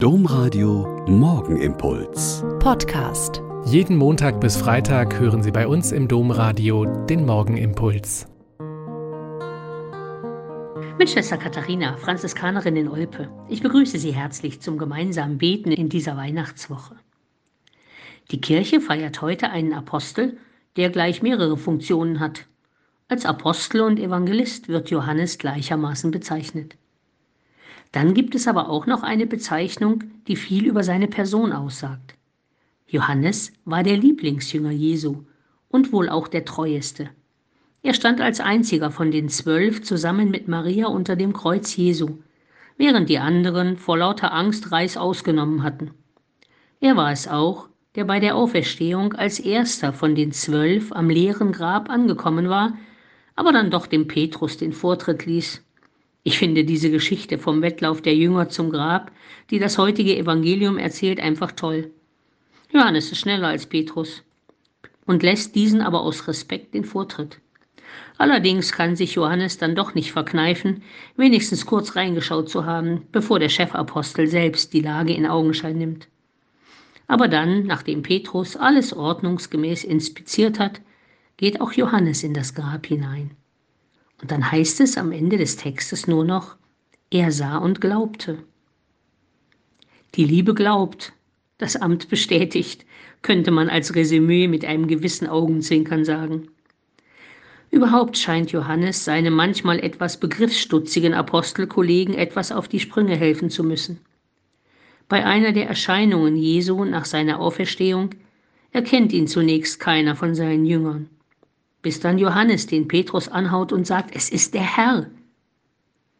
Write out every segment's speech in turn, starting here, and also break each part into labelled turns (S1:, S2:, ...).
S1: Domradio Morgenimpuls.
S2: Podcast.
S3: Jeden Montag bis Freitag hören Sie bei uns im Domradio den Morgenimpuls.
S4: Mit Schwester Katharina, Franziskanerin in Olpe. Ich begrüße Sie herzlich zum gemeinsamen Beten in dieser Weihnachtswoche. Die Kirche feiert heute einen Apostel, der gleich mehrere Funktionen hat. Als Apostel und Evangelist wird Johannes gleichermaßen bezeichnet. Dann gibt es aber auch noch eine Bezeichnung, die viel über seine Person aussagt. Johannes war der Lieblingsjünger Jesu und wohl auch der treueste. Er stand als einziger von den zwölf zusammen mit Maria unter dem Kreuz Jesu, während die anderen vor lauter Angst Reis ausgenommen hatten. Er war es auch, der bei der Auferstehung als erster von den zwölf am leeren Grab angekommen war, aber dann doch dem Petrus den Vortritt ließ. Ich finde diese Geschichte vom Wettlauf der Jünger zum Grab, die das heutige Evangelium erzählt, einfach toll. Johannes ist schneller als Petrus und lässt diesen aber aus Respekt den Vortritt. Allerdings kann sich Johannes dann doch nicht verkneifen, wenigstens kurz reingeschaut zu haben, bevor der Chefapostel selbst die Lage in Augenschein nimmt. Aber dann, nachdem Petrus alles ordnungsgemäß inspiziert hat, geht auch Johannes in das Grab hinein. Und dann heißt es am Ende des Textes nur noch, er sah und glaubte. Die Liebe glaubt, das Amt bestätigt, könnte man als Resümee mit einem gewissen Augenzwinkern sagen. Überhaupt scheint Johannes seinem manchmal etwas begriffsstutzigen Apostelkollegen etwas auf die Sprünge helfen zu müssen. Bei einer der Erscheinungen Jesu nach seiner Auferstehung erkennt ihn zunächst keiner von seinen Jüngern bis dann Johannes den Petrus anhaut und sagt, es ist der Herr.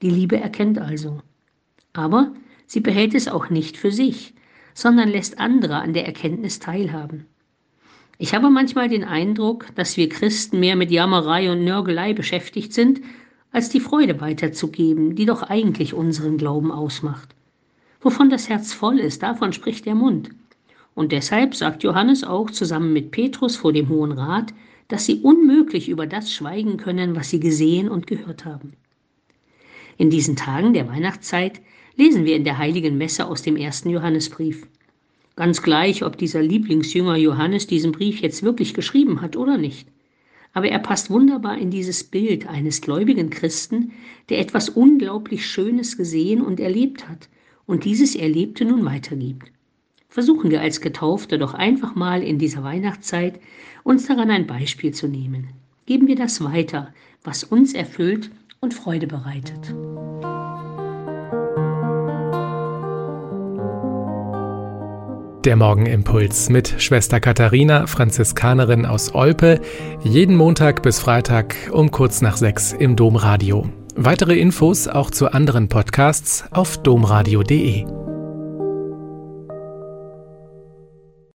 S4: Die Liebe erkennt also. Aber sie behält es auch nicht für sich, sondern lässt andere an der Erkenntnis teilhaben. Ich habe manchmal den Eindruck, dass wir Christen mehr mit Jammerei und Nörgelei beschäftigt sind, als die Freude weiterzugeben, die doch eigentlich unseren Glauben ausmacht. Wovon das Herz voll ist, davon spricht der Mund. Und deshalb sagt Johannes auch zusammen mit Petrus vor dem Hohen Rat, dass sie unmöglich über das schweigen können, was sie gesehen und gehört haben. In diesen Tagen der Weihnachtszeit lesen wir in der heiligen Messe aus dem ersten Johannesbrief. Ganz gleich, ob dieser Lieblingsjünger Johannes diesen Brief jetzt wirklich geschrieben hat oder nicht. Aber er passt wunderbar in dieses Bild eines gläubigen Christen, der etwas unglaublich Schönes gesehen und erlebt hat und dieses Erlebte nun weitergibt. Versuchen wir als Getaufte doch einfach mal in dieser Weihnachtszeit uns daran ein Beispiel zu nehmen. Geben wir das weiter, was uns erfüllt und Freude bereitet.
S3: Der Morgenimpuls mit Schwester Katharina, Franziskanerin aus Olpe, jeden Montag bis Freitag um kurz nach sechs im Domradio. Weitere Infos auch zu anderen Podcasts auf domradio.de.